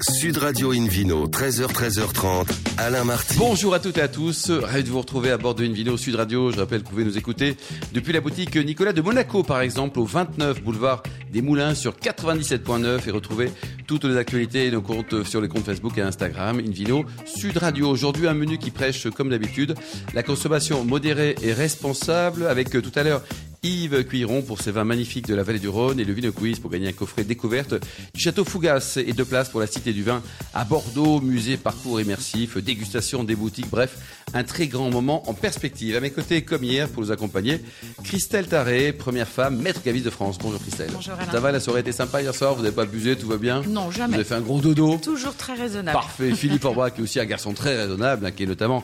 Sud Radio Invino, 13h, 13h30, Alain Marty. Bonjour à toutes et à tous. Ravi de vous retrouver à bord de Invino Sud Radio. Je rappelle que vous pouvez nous écouter depuis la boutique Nicolas de Monaco, par exemple, au 29 boulevard des Moulins sur 97.9 et retrouver toutes les actualités et nos comptes sur les comptes Facebook et Instagram. Invino Sud Radio. Aujourd'hui, un menu qui prêche, comme d'habitude, la consommation modérée et responsable avec tout à l'heure Yves Cuiron pour ses vins magnifiques de la vallée du Rhône et le Vino Quiz pour gagner un coffret découverte du château Fougas et deux places pour la Cité du Vin à Bordeaux, musée, parcours immersif, dégustation des boutiques, bref, un très grand moment en perspective. À mes côtés, comme hier, pour nous accompagner, Christelle Taré, première femme, maître caviste de France. Bonjour Christelle. Bonjour Alain. Ça va, la soirée était sympa hier soir, vous n'avez pas abusé, tout va bien Non, jamais. Vous avez fait un gros dodo Toujours très raisonnable. Parfait. Philippe Orbach, qui est aussi un garçon très raisonnable, hein, qui est notamment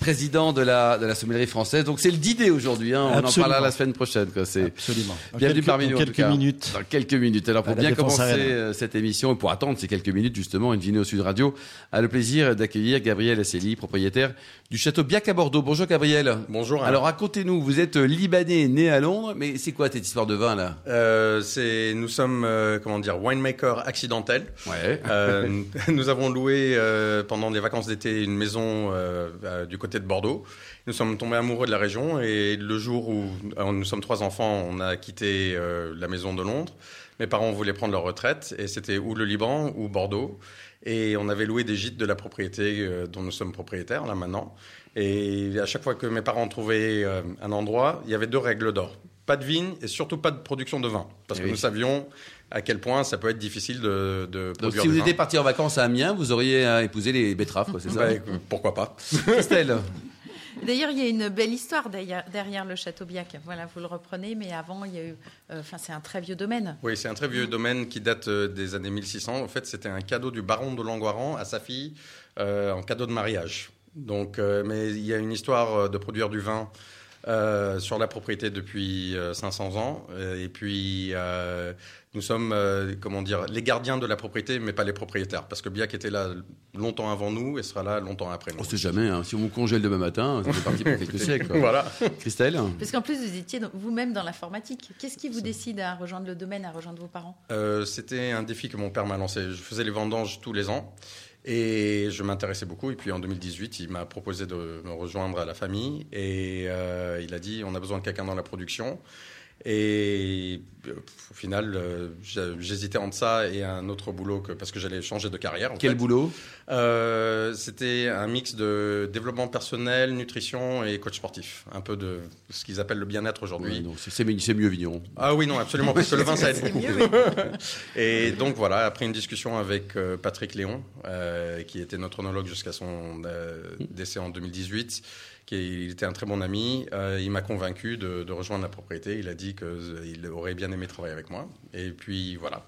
président de la, de la sommellerie française. Donc c'est le d'idée aujourd'hui. Hein. On en parlera la semaine prochaine. Quoi. C'est Absolument. Dans bienvenue parmi dans nous. en tout quelques minutes. Dans quelques minutes. Alors pour bien commencer euh, cette émission et pour attendre ces quelques minutes justement, une vidéo Sud Radio a le plaisir d'accueillir Gabriel Asseli, propriétaire du château Biac à Bordeaux. Bonjour Gabriel. Bonjour. Alors racontez-nous, vous êtes libanais, né à Londres, mais c'est quoi cette histoire de vin là? Euh, c'est, nous sommes, euh, comment dire, winemaker accidentel. Ouais. Euh, nous avons loué euh, pendant des vacances d'été une maison euh, euh, du côté de Bordeaux. Nous sommes tombés amoureux de la région et le jour où euh, nous sommes trois enfants, on a quitté euh, la maison de Londres. Mes parents voulaient prendre leur retraite et c'était ou le Liban ou Bordeaux. Et on avait loué des gîtes de la propriété euh, dont nous sommes propriétaires là maintenant. Et à chaque fois que mes parents trouvaient euh, un endroit, il y avait deux règles d'or. Pas de vigne et surtout pas de production de vin. Parce Eh que oui. nous savions à quel point ça peut être difficile de, de Donc produire si vous vin. étiez parti en vacances à Amiens, vous auriez euh, épousé les betteraves, quoi, c'est ça Bah, pourquoi pas Christelle D'ailleurs, il y a une belle histoire derrière, le château Biac. Voilà, vous le reprenez, mais avant, il y a eu. euh, Enfin, c'est un très vieux domaine. Oui, c'est un très vieux domaine qui date euh, des années 1600. En fait, c'était un cadeau du baron de Langoiran à sa fille euh, en cadeau de mariage. Donc, euh, mais il y a une histoire euh, de produire du vin euh, sur la propriété depuis euh, 500 ans. Et puis, euh, nous sommes, euh, comment dire, les gardiens de la propriété, mais pas les propriétaires. Parce que Biac était là longtemps avant nous et sera là longtemps après nous. On sait jamais, hein. si on vous congèle demain matin, c'est parti pour quelques siècles. quoi. Voilà. Christelle Parce qu'en plus, vous étiez vous-même dans l'informatique. Qu'est-ce qui vous décide à rejoindre le domaine, à rejoindre vos parents? Euh, C'était un défi que mon père m'a lancé. Je faisais les vendanges tous les ans et je m'intéressais beaucoup. Et puis en 2018, il m'a proposé de me rejoindre à la famille et euh, il a dit on a besoin de quelqu'un dans la production. Et euh, au final, euh, j'hésitais entre ça et un autre boulot que, parce que j'allais changer de carrière. en Quel fait. boulot? Euh, C'était un mix de développement personnel, nutrition et coach sportif. Un peu de ce qu'ils appellent le bien-être aujourd'hui. Donc c'est- mieux Vigneron. Ah oui, non, absolument, parce que le vin, ça aide beaucoup. mieux, Et donc voilà, après une discussion avec euh, Patrick Léon, euh, qui était notre onologue jusqu'à son euh, décès en 2018, qui il était un très bon ami, euh, il m'a convaincu de, de rejoindre la propriété. Il a dit qu'il aurait bien aimé travailler avec moi. Et puis voilà.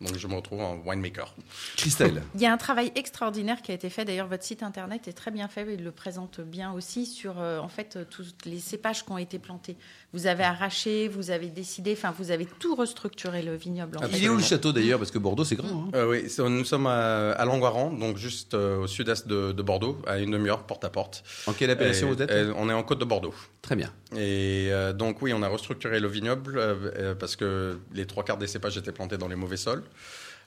Donc je me retrouve en winemaker. Christelle Il y a un travail extraordinaire qui a été fait. D'ailleurs, votre site internet est très bien fait. Il le présente bien aussi sur, euh, en fait, euh, tous les cépages qui ont été plantés. Vous avez arraché, vous avez décidé, enfin, vous avez tout restructuré le vignoble. en fait. Il est où le château d'ailleurs? Parce que Bordeaux c'est grand. hein. Euh, oui, nous sommes à, à Langoiran, donc juste euh, au sud-est de, de Bordeaux, à une demi-heure porte à porte. En quelle appellation Et- vous êtes? et On est en côte de Bordeaux. Très bien. Et euh, donc oui, on a restructuré le vignoble parce que les trois quarts des cépages étaient plantés dans les mauvais sols.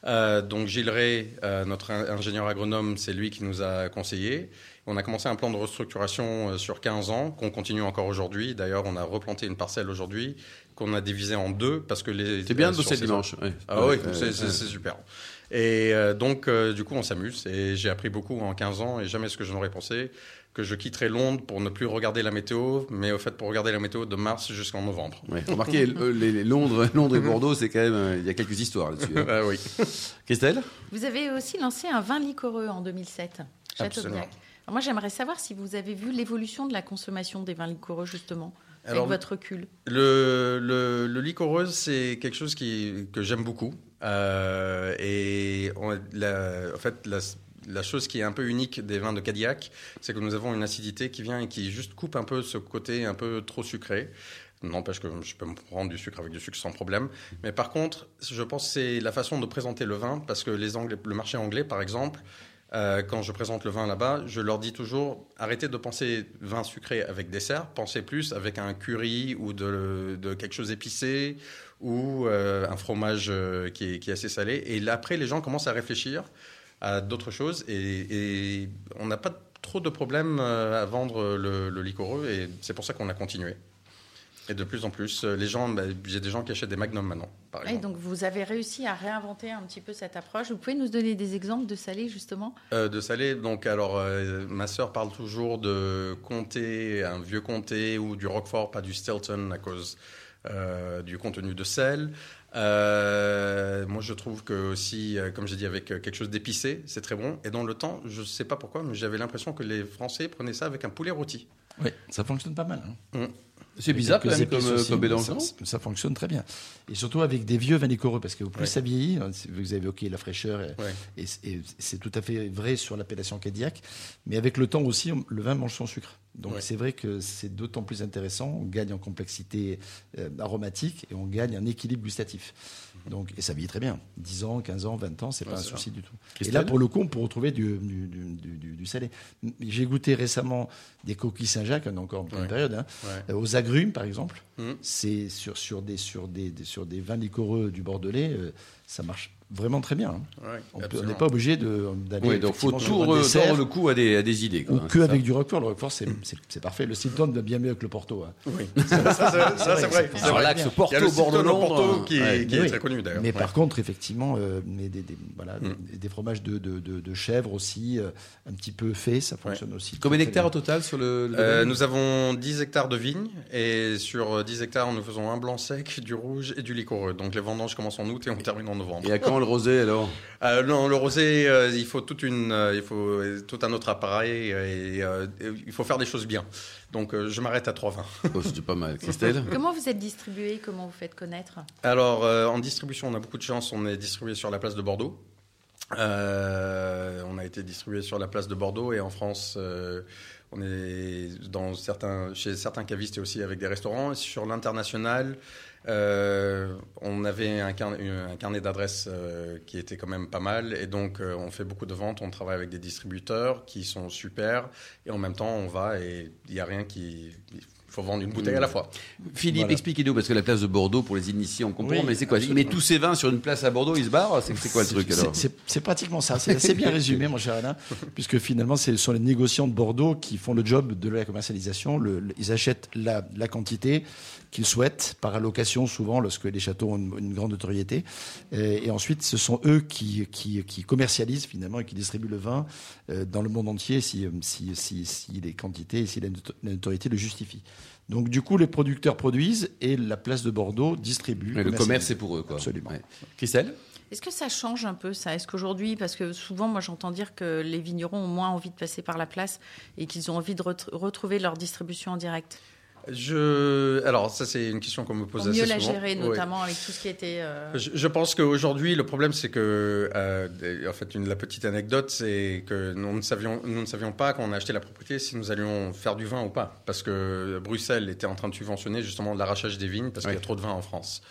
Euh, donc Gilles Ray, euh, notre in- ingénieur agronome, c'est lui qui nous a conseillé. On a commencé un plan de restructuration euh, sur 15 ans qu'on continue encore aujourd'hui. D'ailleurs, on a replanté une parcelle aujourd'hui qu'on a divisée en deux parce que les C'est bien de euh, bosser dimanche. ouais. ah oui, Ouais, c'est super. Et euh, donc, euh, du coup, on s'amuse. Et j'ai appris beaucoup en 15 ans. Et jamais ce que je n'aurais pensé que je quitterais Londres pour ne plus regarder la météo, mais au fait pour regarder la météo de mars jusqu'en novembre. Ouais. Remarquez, euh, les, les Londres, Londres et Bordeaux, c'est quand même, euh, il y a quelques histoires là-dessus. hein. Ah oui. Christelle? Vous avez aussi lancé un vin liquoreux en 2007, Château Absolument. Biac. Alors moi, j'aimerais savoir si vous avez vu l'évolution de la consommation des vins liquoreux, justement, Alors, avec votre recul. Le, le, le liquoreuse, c'est quelque chose qui, que j'aime beaucoup. Euh, et on- la- en fait, la, la chose qui est un peu unique des vins de Cadillac, c'est que nous avons une acidité qui vient et qui juste coupe un peu ce côté un peu trop sucré. N'empêche que je peux me prendre du sucre avec du sucre sans problème. Mais par contre, je pense que c'est la façon de présenter le vin, parce que les Anglais, le marché anglais, par exemple, euh, quand je présente le vin là-bas, je leur dis toujours arrêtez de penser vin sucré avec dessert, pensez plus avec un curry ou de, quelque chose épicé ou euh, un fromage euh, qui, est, assez salé. Et là, après, les gens commencent à réfléchir à d'autres choses. Et, on n'a pas trop de problèmes à vendre le, le liquoreux et c'est pour ça qu'on a continué. Et de plus en plus, euh, les gens, bah, j'ai des gens qui achètent des Magnum maintenant, par Et exemple. donc vous avez réussi à réinventer un petit peu cette approche. Vous pouvez nous donner des exemples de salé justement? Euh, de salé, donc alors euh, ma sœur parle toujours de comté, un vieux comté ou du Roquefort, pas du Stilton à cause euh, du contenu de sel. Euh, moi je trouve que aussi, comme j'ai dit, avec quelque chose d'épicé, c'est très bon. Et dans le temps, je sais pas pourquoi, mais j'avais l'impression que les Français prenaient ça avec un poulet rôti. Oui, ça fonctionne pas mal. hein. C'est bizarre quand même comme, aussi, ça, ça fonctionne très bien. Et surtout avec des vieux vins liquoreux, parce que plus Ouais. ça vieillit, hein, vous avez évoqué la fraîcheur, et, Ouais. et c'est- et c'est tout à fait vrai sur l'appellation Cadillac, mais avec le temps aussi, le vin mange son sucre. Donc Ouais. c'est vrai que c'est d'autant plus intéressant, on gagne en complexité euh, aromatique et on gagne en équilibre gustatif. Donc, et ça vieillit très bien. 10 ans, 15 ans, 20 ans, c'est Ouais, pas un souci du tout. Et là, pour le coup, on peut retrouver du, du, salé. J'ai goûté récemment des coquilles Saint-Jacques, on est encore en pleine Ouais. période, hein, euh, aux agrumes par exemple. Mhm. C'est sur, sur, des, sur, des- sur des vins liquoreux du Bordelais, euh, ça marche vraiment très bien. hein. Ouais, On n'est pas obligé de- d'aller. Oui, donc faut tout dessert tordre le coup à des, à des idées. Quoi, Ou hein, que c'est avec ça. du Roquefort. Le Roquefort, c'est c'est- c'est parfait. Le Stilton va bien mieux avec le Porto. hein. Oui, ça, ça, ça, ça, c'est vrai. c'est c'est Alors ce Porto, Il y a le Bordeaux, Stilton au Porto Londres, qui, est- ouais. qui est Oui. très connu d'ailleurs. Mais Ouais. par contre, effectivement, euh, mais des, des- voilà, Mm. des, des fromages de, de, de, de chèvre aussi, euh, un petit peu faits, ça fonctionne aussi. Combien d'hectares au total sur le, Euh, nous avons 10 hectares de vignes et sur euh, 10 hectares, nous faisons un blanc sec, du rouge et du liquoreux. Donc les vendanges commencent en août et on termine en novembre. Et à quand le rosé alors Euh, non, le rosé, euh, il faut toute une, euh, il faut euh, tout un autre appareil et, euh, et il faut faire des choses bien. Donc euh, je m'arrête à trois vins. oh, C'était pas mal. Christelle Comment vous êtes distribué Comment vous faites connaître? Alors euh, en distribution, on a beaucoup de chance. On est distribué sur la place de Bordeaux. Euh, on a été distribué sur la place de Bordeaux et en France, euh, on est dans certains, chez certains cavistes et aussi avec des restaurants. Sur l'international, euh, on avait un, carnet- d'adresses euh, qui était quand même pas mal et donc euh, on fait beaucoup de ventes. On travaille avec des distributeurs qui sont super et en même temps on va et il n'y a rien qui, il faut vendre une bouteille à la fois. Philippe, Voilà. expliquez-nous, parce que la place de Bordeaux, pour les initiés, on comprend, Oui, mais c'est quoi Il met tous ses vins sur une place à Bordeaux, il se barre C'est c'est quoi le truc C'est- alors c'est- C'est pratiquement ça. C'est assez bien résumé, mon cher Alain, puisque finalement, ce sont les négociants de Bordeaux qui font le job de la commercialisation. Le- le- ils achètent la, la quantité qu'ils souhaitent par allocation, souvent, lorsque les châteaux ont une, une grande notoriété. Et, et ensuite, ce sont eux qui, qui, qui commercialisent finalement et qui distribuent le vin euh, dans le monde entier si, si, si, si les quantités, si la noto- la notoriété le justifie. Donc, du coup, les producteurs produisent et la place de Bordeaux distribue. Le commerce, c'est pour eux, quoi. Absolument. Ouais. Christelle Est-ce que ça change un peu ça? Est-ce qu'aujourd'hui, parce que souvent moi j'entends dire que les vignerons ont moins envie de passer par la place et qu'ils ont envie de ret- retrouver leur distribution en direct? Je, alors ça c'est une question qu'on me pose Pour assez mieux la souvent. gérer, Ouais. notamment avec tout ce qui était. euh, Je, je pense qu'aujourd'hui, le problème, c'est que, euh, en fait, une, la petite anecdote, c'est que nous ne, savions, nous ne savions pas, quand on a acheté la propriété, si nous allions faire du vin ou pas. Parce que Bruxelles était en train de subventionner justement l'arrachage des vignes, parce qu'il y a trop de vin en France.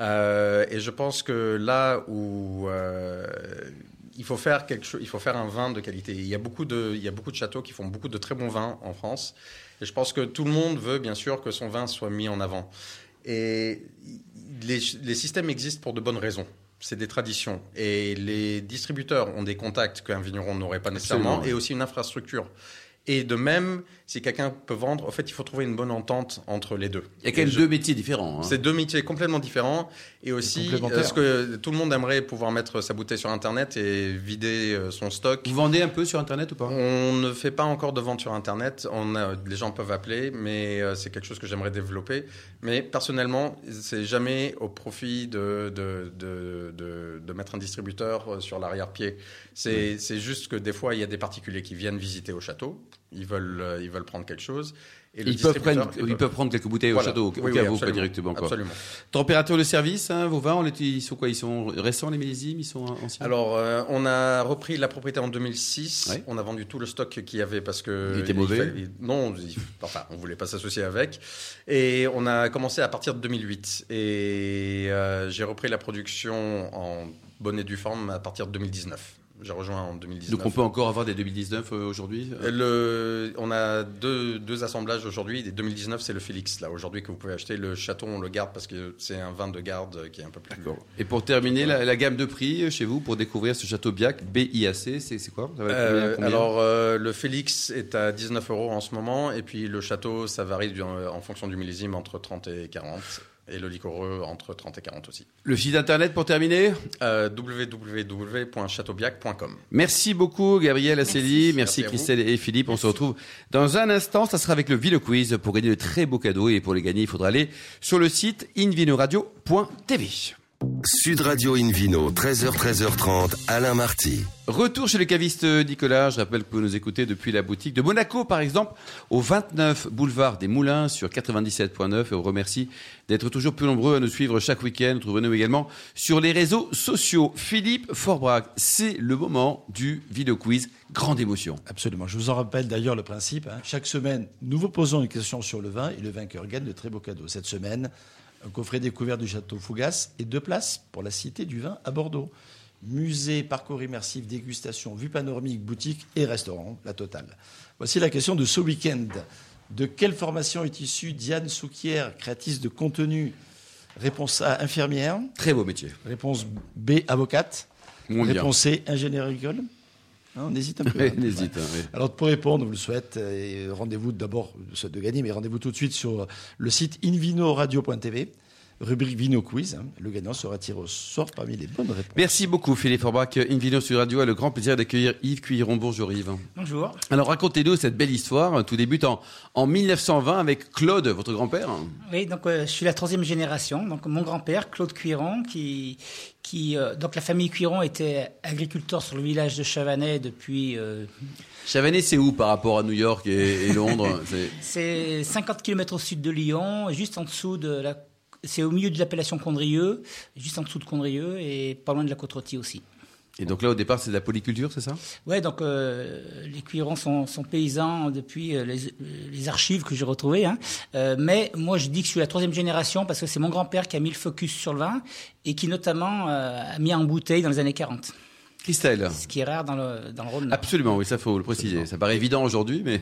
Euh, et je pense que là où euh, il faut faire quelque chose, il faut faire un vin de qualité. Il y a beaucoup de, il y a beaucoup de châteaux qui font beaucoup de très bons vins en France. Et je pense que tout le monde veut bien sûr que son vin soit mis en avant. Et les, les systèmes existent pour de bonnes raisons. C'est des traditions. Et les distributeurs ont des contacts qu'un vigneron n'aurait pas nécessairement, Absolument, et aussi une infrastructure. Et de même, si quelqu'un peut vendre, en fait, il faut trouver une bonne entente entre les deux. Il y a quand même deux métiers différents. hein. c'est deux métiers complètement différents et aussi euh, ce que tout le monde aimerait pouvoir mettre sa bouteille sur internet et vider euh, son stock. Vous vendez un peu sur Internet ou pas? On ne fait pas encore de vente sur internet. On a- les gens peuvent appeler, mais euh, c'est quelque chose que j'aimerais développer. Mais personnellement, c'est jamais au profit de, de, de, de- de mettre un distributeur sur l'arrière-pied. C'est c'est juste que des fois, il y a des particuliers qui viennent visiter au château. Ils veulent, euh, ils veulent prendre quelque chose. Et ils peuvent, prendre, ils peuvent prendre quelques bouteilles Voilà. au château, au Oui, où, pas directement. Quoi. Absolument. Température de service, hein, vos vins, on les- ils sont quoi? Ils sont récents les millésimes Ils sont anciens? Alors, euh, on a repris la propriété en 2006. Ouais. On a vendu tout le stock qu'il y avait parce que. Il était mauvais fallait- non, il- enfin, on voulait pas s'associer avec. Et on a commencé à partir de 2008. Et euh, j'ai repris la production en bonne et due forme à partir de 2019. J'ai rejoint en 2019. Donc on peut encore avoir des 2019 euh, aujourd'hui le, On a deux, deux assemblages aujourd'hui. Des 2019, c'est le Félix, là, aujourd'hui, que vous pouvez acheter. Le Château, on le garde parce que c'est un vin de garde qui est un peu plus. D'accord. Et pour terminer, la, la gamme de prix chez vous, pour découvrir ce Château Biac, BIAC, c'est c'est quoi? Ça va être combien, Euh, combien? alors, euh, le Félix est à 19 euros en ce moment, et puis le château, ça varie du- en fonction du millésime entre 30 et 40, et le liquoreux entre 30 et 40 aussi. Le site internet pour terminer Euh, www.châteaubiac.com. Merci beaucoup Gabriel Asseli, merci. Christelle et Philippe. On se retrouve dans un instant. Ça sera avec le Vino Quiz pour gagner de très beaux cadeaux. Et pour les gagner, il faudra aller sur le site invinoradio.tv. Sud Radio Invino, 13h, 13h30, Alain Marty. Retour chez le caviste Nicolas. Je rappelle que vous nous écoutez depuis la boutique de Monaco, par exemple, au 29 boulevard des Moulins sur 97.9. Et on vous remercie d'être toujours plus nombreux à nous suivre chaque week-end. Trouvez-nous également sur les réseaux sociaux. Philippe Forbrac, c'est le moment du vidéo quiz. Grande émotion. Absolument. Je vous en rappelle d'ailleurs le principe. hein. Chaque semaine, nous vous posons une question sur le vin et le vainqueur gagne de très beaux cadeaux. Cette semaine, un coffret découvert du château Fougas et deux places pour la Cité du Vin à Bordeaux. Musée, parcours immersif, dégustation, vue panoramique, boutique et restaurant, la totale. Voici la question de ce week-end. De quelle formation est issue Diane Souquière, créatrice de contenu? Réponse A, infirmière. Très beau métier. Réponse B, avocate. Mon bien. Réponse C, ingénieur agricole. Hein, on hésite un peu. hein. Hein, oui. Alors pour répondre, vous le souhaite, et rendez-vous d'abord, souhaite de gagner, mais rendez-vous tout de suite sur le site invinoradio.tv, rubrique Vino Quiz. hein. Le gagnant sera tiré au sort parmi les bonnes réponses. Merci beaucoup Philippe Forbrac. Invino sur Radio a le grand plaisir d'accueillir Yves Cuiron. Bonjour Yves. Bonjour. Alors racontez-nous cette belle histoire. Tout débute en, en 1920 avec Claude, votre grand-père. Oui, donc euh, je suis la troisième génération. Donc mon grand-père, Claude Cuiron, qui, qui euh, donc la famille Cuiron était agriculteur sur le village de Chavanais depuis. euh, Chavanais, c'est où par rapport à New York et, et Londres? C'est- c'est 50 km au sud de Lyon, juste en dessous de la. C'est au milieu de l'appellation Condrieu, juste en dessous de Condrieu et pas loin de la côte aussi. Et donc là, au départ, c'est de la polyculture, c'est ça? Ouais, donc euh, les Cuirons sont, sont paysans depuis euh, les, les archives que j'ai retrouvées. Hein. Euh, mais moi, je dis que je suis la troisième génération parce que c'est mon grand-père qui a mis le focus sur le vin et qui notamment euh, a mis en bouteille dans les années 40, Christelle ce qui est rare dans le, dans le Rhône. Absolument, oui, ça faut le préciser. Ça paraît évident aujourd'hui, mais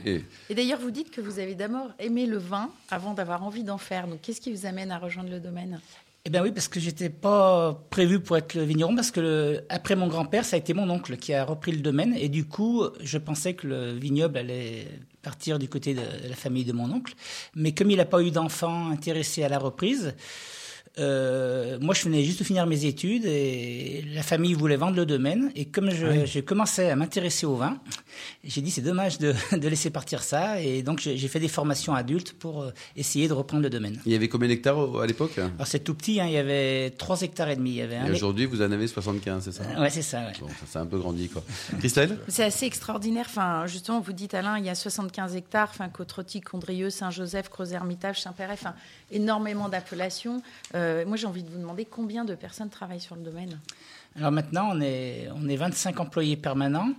Et d'ailleurs, vous dites que vous avez d'abord aimé le vin avant d'avoir envie d'en faire. Donc, qu'est-ce qui vous amène à rejoindre le domaine? Eh bien oui, parce que j'étais pas prévu pour être le vigneron, parce que le- après mon grand-père, ça a été mon oncle qui a repris le domaine, et du coup, je pensais que le vignoble allait partir du côté de la famille de mon oncle. Mais comme il n'a pas eu d'enfant intéressé à la reprise, euh, moi je venais juste de finir mes études et la famille voulait vendre le domaine. Et comme je- j'ai commencé à m'intéresser au vin, j'ai dit c'est dommage de, de laisser partir ça. Et donc j'ai fait des formations adultes pour euh, essayer de reprendre le domaine. il y avait combien d'hectares à l'époque? Alors c'est tout petit, hein, il y avait 3 hectares et demi. Il y avait un Et aujourd'hui, vous en avez 75, c'est ça? Hectare- Ouais, c'est ça. ouais. Bon, ça c'est un peu grandi, quoi. Christelle? C'est assez extraordinaire. Enfin, justement, vous dites, Alain, il y a 75 hectares, enfin, Côte-Rôtie, Condrieu, Saint-Joseph, Creux-Hermitage, Saint-Péret, enfin, énormément d'appellations. Euh, moi, j'ai envie de vous demander combien de personnes travaillent sur le domaine? Alors maintenant, on est, on est 25 employés permanents.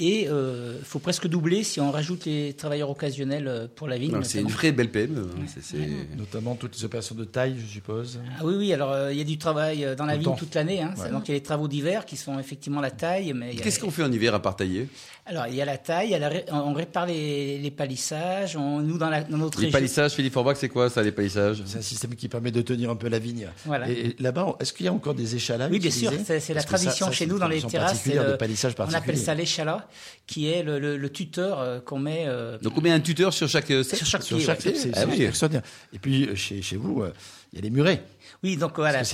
Et il faut presque doubler si on rajoute les travailleurs occasionnels euh, pour la vigne. C'est une vraie belle PME. hein. Notamment toutes les opérations de taille, je suppose. Ah oui, oui, alors euh, il y a du travail euh, dans la Tout vigne temps. toute l'année. Hein. Ouais. Donc il y a les travaux d'hiver qui sont effectivement la taille. Mais a- Qu'est-ce qu'on fait en hiver à part tailler Alors il y a la taille, il y a la ré- on répare les, les palissages. On, nous, dans, la, dans notre Les région. palissages, Philippe Forbach, c'est quoi ça, les palissages? C'est un système qui permet de tenir un peu la vigne. Voilà. Et là-bas, est-ce qu'il y a encore des échalas Oui, bien sûr, c'est la ça- tradition ça, chez nous dans les tradition terrasses. le- on appelle ça l'échalas, qui est le, le- le tuteur euh, qu'on met euh, Donc on met un tuteur sur chaque euh, cep sur chaque Sur pied. chaque ouais. cep, c'est Ah oui. extraordinaire. Et puis, euh, chez, chez vous, euh, il y a les murets. Oui, donc voilà, la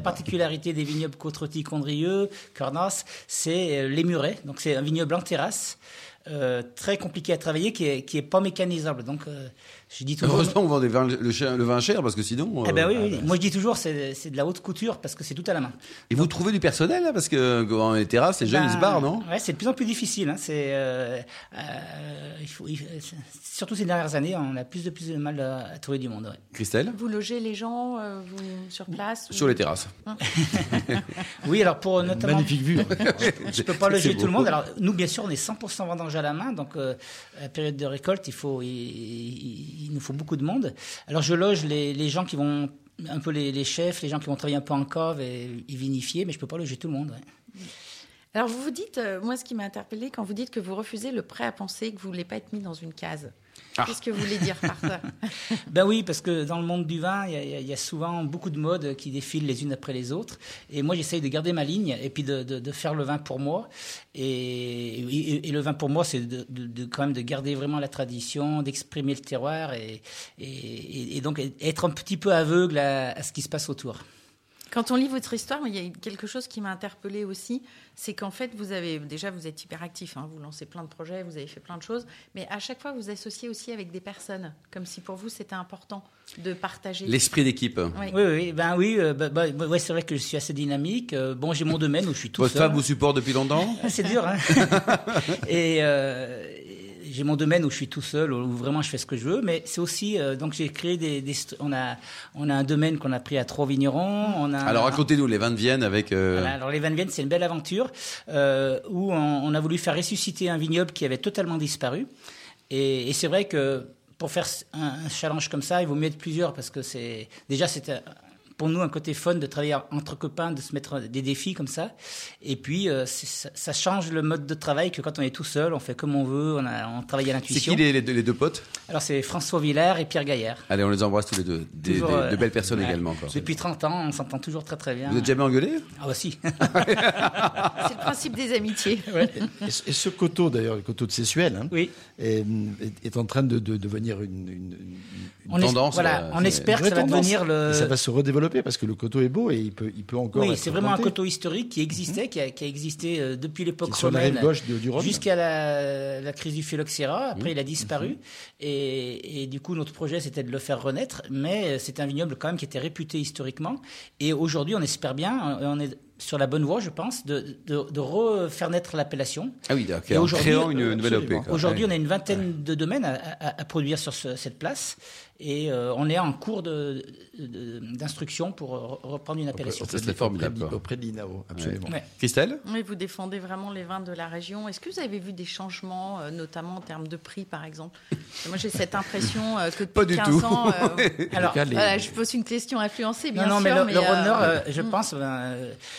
particularité, la des vignobles côte Condrieu, Cornas, c'est euh, les murets. Donc c'est un vignoble en terrasse, euh, très compliqué à travailler, qui est, qui est pas mécanisable. Donc euh, je dis toujours. Heureusement, on vend des vins- le, cher- le vin cher parce que sinon. Eh ben euh, oui, oui. Moi je dis toujours, c'est c'est de la haute couture parce que c'est tout à la main. Et vous trouvez du personnel là Parce que dans les terrasses, les jeunes ils se barrent, non? Ouais, c'est de plus en plus difficile. Hein. C'est euh, euh, il faut, il- surtout ces dernières années, on a plus de plus de mal à, à trouver du monde. ouais. Christelle? Vous logez les gens euh, vous, sur place Sur ou- les terrasses. Oui, alors pour notamment. Magnifique vue. Je peux pas loger C'est tout le monde. Alors nous, bien sûr, on est 100% vendange à la main, donc euh, à la période de récolte, il faut, il, il- nous faut beaucoup de monde. Alors je loge les, gens qui vont un peu les, chefs, les gens qui vont travailler un peu en cave et, vinifier, mais je peux pas loger tout le monde. Alors vous vous dites, euh, moi ce qui m'a interpellé quand vous dites que vous refusez le prêt à penser, que vous voulez pas être mis dans une case. Ah. Qu'est-ce que vous voulez dire par ça? Ben oui, parce que dans le monde du vin, il y, a- y souvent beaucoup de modes qui défilent les unes après les autres. Et moi, j'essaye de garder ma ligne et puis de, de- de faire le vin pour moi. Et, et- et le vin pour moi, c'est de, de- de- quand même de garder vraiment la tradition, d'exprimer le terroir et, et- et donc être un petit peu aveugle à, à ce qui se passe autour. Quand on lit votre histoire, il y a quelque chose qui m'a interpellée aussi, c'est qu'en fait, vous avez déjà, vous êtes hyper actif, hein, vous lancez plein de projets, vous avez fait plein de choses, mais à chaque fois, vous associez aussi avec des personnes, comme si pour vous c'était important de partager. L'esprit d'équipe. Oui. Oui, oui, ben oui, euh, bah, bah, ouais, c'est vrai que je suis assez dynamique. Euh, bon, j'ai mon domaine où je suis tout Votre seul. femme vous supporte depuis longtemps? Ah, C'est dur, hein Et euh, j'ai mon domaine où je suis tout seul, où vraiment je fais ce que je veux, mais c'est aussi euh, donc j'ai créé des, on a on a un domaine qu'on a pris à trois vignerons. On a Alors racontez-nous les vins de Vienne avec. euh, voilà, alors les Van Vienne, c'est une belle aventure euh, où on, on a voulu faire ressusciter un vignoble qui avait totalement disparu. Et, et c'est vrai que pour faire un, challenge comme ça, il vaut mieux être plusieurs parce que c'est déjà c'était pour nous un côté fun de travailler entre copains, de se mettre des défis comme ça. Et puis euh, c'est- ça, ça change le mode de travail que quand on est tout seul, on fait comme on veut, on, a, on travaille à C'est l'intuition. qui les, les deux, les deux potes? Alors c'est François Villers et Pierre Gaillard. Allez, on les embrasse tous les deux. Des, Toujours, des- euh, de belles personnes ouais. également. Quoi. Depuis 30 ans, on s'entend toujours très très bien. Vous êtes jamais engueulé Ah bah si. C'est le principe des amitiés. Et, ce- et ce coteau, d'ailleurs, le coteau de Sessuel, hein, oui. est, en train de, de devenir une, une- une- On es- tendance, voilà, euh, on c'est espère que ça va devenir le. Et ça va se redévelopper parce que le coteau est beau et il peut, il peut encore. Oui, c'est vraiment un coteau historique qui existait, qui, a, qui a existé euh, depuis l'époque romaine jusqu'à la, la crise du phylloxéra. Après, il a disparu. Et, et du coup, notre projet, c'était de le faire renaître. Mais euh, c'est un vignoble quand même qui était réputé historiquement. Et aujourd'hui, on espère bien, on est sur la bonne voie, je pense, de, de, de refaire naître l'appellation. Ah oui, d'accord. Et En aujourd'hui, créant une euh, nouvelle OP. Aujourd'hui, Ouais. on a une vingtaine de domaines à, à- à produire sur ce- cette place. Et euh, on est en cours de- de- d'instruction pour re- reprendre une appellation. Ça, c'est formidable, Auprès l'INAO, absolument. Ouais. Christelle? Oui, vous défendez vraiment les vins de la région. Est-ce que vous avez vu des changements, euh, notamment en termes de prix, par exemple? Moi, j'ai cette impression euh, que depuis Pas du 15 tout. ans. euh, Alors, voilà, je pose une question influencée, bien non, non, sûr. mais le, le euh, Nord, euh, je pense, ben, euh,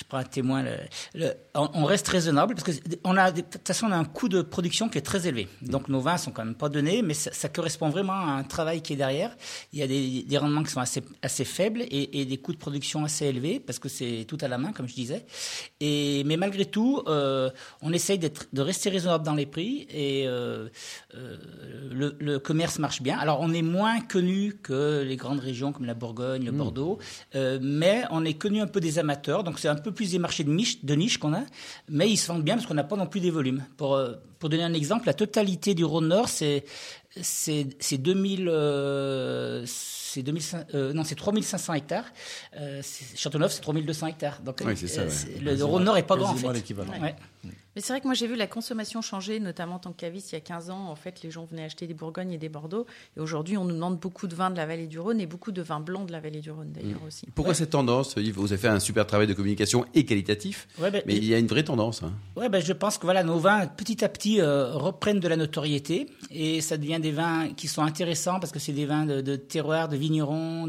je prends un témoin, le- le- on, on reste raisonnable parce que on a, de toute façon, on a un coût de production qui est très élevé. Donc nos vins sont quand même pas donnés, mais ça, ça correspond vraiment à un travail qui est derrière. Il y a des, des rendements qui sont assez, assez faibles et, et des coûts de production assez élevés parce que c'est tout à la main, comme je disais. Et mais malgré tout, euh, on essaye de rester raisonnable dans les prix et euh, euh, le, le commerce marche bien. Alors on est moins connu que les grandes régions comme la Bourgogne, le Bordeaux, euh, mais on est connu un peu des amateurs, donc c'est un peu plus des marchés de niche, qu'on a, mais ils se vendent bien parce qu'on n'a pas non plus des volumes. Pour, euh, donner un exemple, la totalité du Rhône Nord, c'est c'est c'est 2000 euh, c'est 2500 euh, non c'est 3500 hectares euh, c'est- Châteauneuf c'est 3200 hectares donc Oui, ça, euh, ouais. le, le Rhône Nord est pas grand en fait l'équivalent. Ouais. Mais c'est vrai que moi j'ai vu la consommation changer, notamment en tant que caviste il y a 15 ans. En fait, les gens venaient acheter des Bourgognes et des Bordeaux. Et aujourd'hui, on nous demande beaucoup de vins de la vallée du Rhône et beaucoup de vins blancs de la vallée du Rhône d'ailleurs aussi. Pourquoi cette tendance Yves? Vous avez fait un super travail de communication et qualitatif, Ouais, ben, mais il y a une vraie tendance. hein. Ouais, ben, je pense que voilà, nos vins petit à petit euh, reprennent de la notoriété et ça devient des vins qui sont intéressants parce que c'est des vins de, de terroir, de vignerons,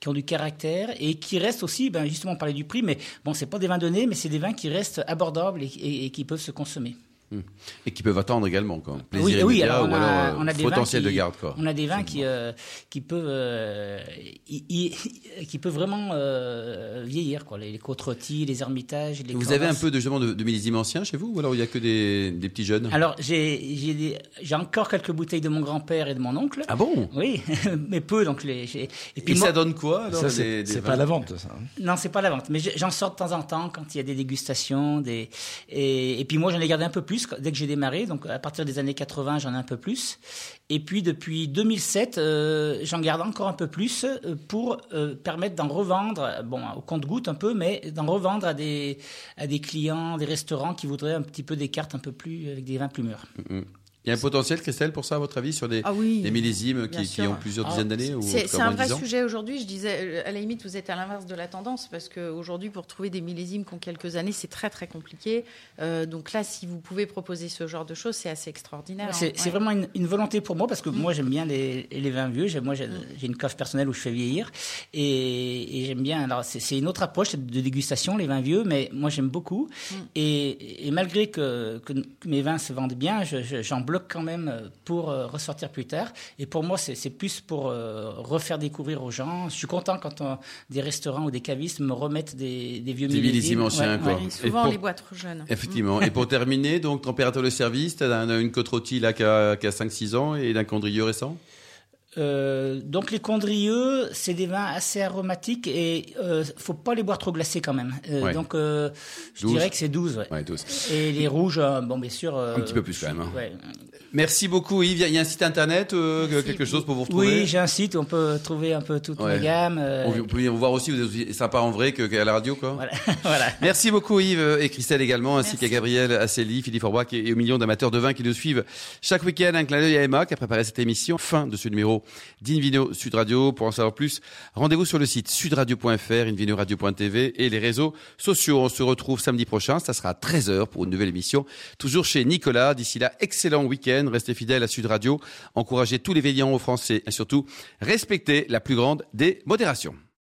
qui ont du caractère et qui restent aussi, ben, justement, on parlait du prix, mais bon, c'est pas des vins donnés, mais c'est des vins qui restent abordables et qui peuvent se consommer. Et qui peuvent attendre également. Quoi. Plaisir oui, oui, alors on ou a, alors euh, on a des potentiel vins de qui, garde. Quoi. On a des vins qui, euh, qui peuvent, euh, y- y- qui peuvent vraiment euh, vieillir, quoi. Les, les côtes rôties, les ermitages, les Vous avez un peu de, justement, de, de millésimes anciens chez vous ou alors il n'y a que des, des petits jeunes? Alors, j'ai j'ai des- j'ai encore quelques bouteilles de mon grand-père et de mon oncle. Ah bon? Oui, mais peu, donc les. j'ai- Et puis Et moi- ça donne quoi alors, Ça, des- c'est des c'est vins pas la vente, ça. hein. Non, c'est pas la vente, mais je- j'en sors de temps en temps quand il y a des dégustations, des et, et puis moi j'en ai gardé un peu plus dès que j'ai démarré, donc à partir des années 80 j'en ai un peu plus, et puis depuis 2007 euh, j'en garde encore un peu plus euh, pour euh, permettre d'en revendre, bon au compte-goutte un peu, mais d'en revendre à des à des clients, des restaurants qui voudraient un petit peu des cartes un peu plus avec des vins plus mûrs. Mm. Il y a un potentiel, Christelle, pour ça, à votre avis, sur des, Ah oui. des millésimes qui, ont plusieurs dizaines d'années C'est un vrai 10 ans sujet aujourd'hui. Je disais, euh, à la limite, vous êtes à l'inverse de la tendance parce qu'aujourd'hui, pour trouver des millésimes qui ont quelques années, c'est très très compliqué. Euh, donc là, si vous pouvez proposer ce genre de choses, c'est assez extraordinaire. C'est hein. Ouais. vraiment une, une volonté pour moi parce que Mm. moi j'aime bien les, les vins vieux. J'ai- Moi j'ai j'ai une cave personnelle où je fais vieillir et, et j'aime bien. Alors c'est une autre approche de dégustation les vins vieux, mais moi j'aime beaucoup. Mm. Et, et malgré que, que mes vins se vendent bien, je- je- j'en bloque quand même pour euh, ressortir plus tard. Et pour moi c'est plus pour euh, refaire découvrir aux gens. Je suis content quand euh, des restaurants ou des cavistes me remettent des, des vieux Des millésimes anciens, Ouais, quoi. ouais. Et souvent, pour- les boîtes trop jeunes. Effectivement. Et pour terminer, donc, température de service, tu as une côte rôtie là qui a, qui a 5-6 ans et d'un condrieux récent? Euh, donc les condrieux, c'est des vins assez aromatiques et euh, faut pas les boire trop glacés quand même. Euh, Ouais. Donc euh, je 12. dirais que c'est 12. Ouais. Ouais, tous. Et les rouges, euh, bon bien sûr. euh, Un petit peu plus, quand même, hein. Merci beaucoup, Yves. Il y a- un site internet, euh, quelque chose pour vous retrouver Oui, j'ai un site où on peut trouver un peu toute Ouais. ma gamme. euh, On peut venir vous voir aussi, vous êtes sympa en vrai qu'à la radio, quoi. voilà. voilà. Merci beaucoup Yves et Christelle également, ainsi qu'à Gabriel Asseli, Philippe Forbach et, et aux millions d'amateurs de vin qui nous suivent chaque week-end. Un clin d'œil à Emma qui a préparé cette émission. Fin de ce numéro d'Invino Sud Radio. Pour en savoir plus, rendez-vous sur le site sudradio.fr, invinoradio.tv et les réseaux sociaux. On se retrouve samedi prochain, ça sera à 13h pour une nouvelle émission. Toujours chez Nicolas. D'ici là, excellent week-end. Restez fidèles à Sud Radio. Encouragez tous les veillants aux Français et surtout, respectez la plus grande des modérations.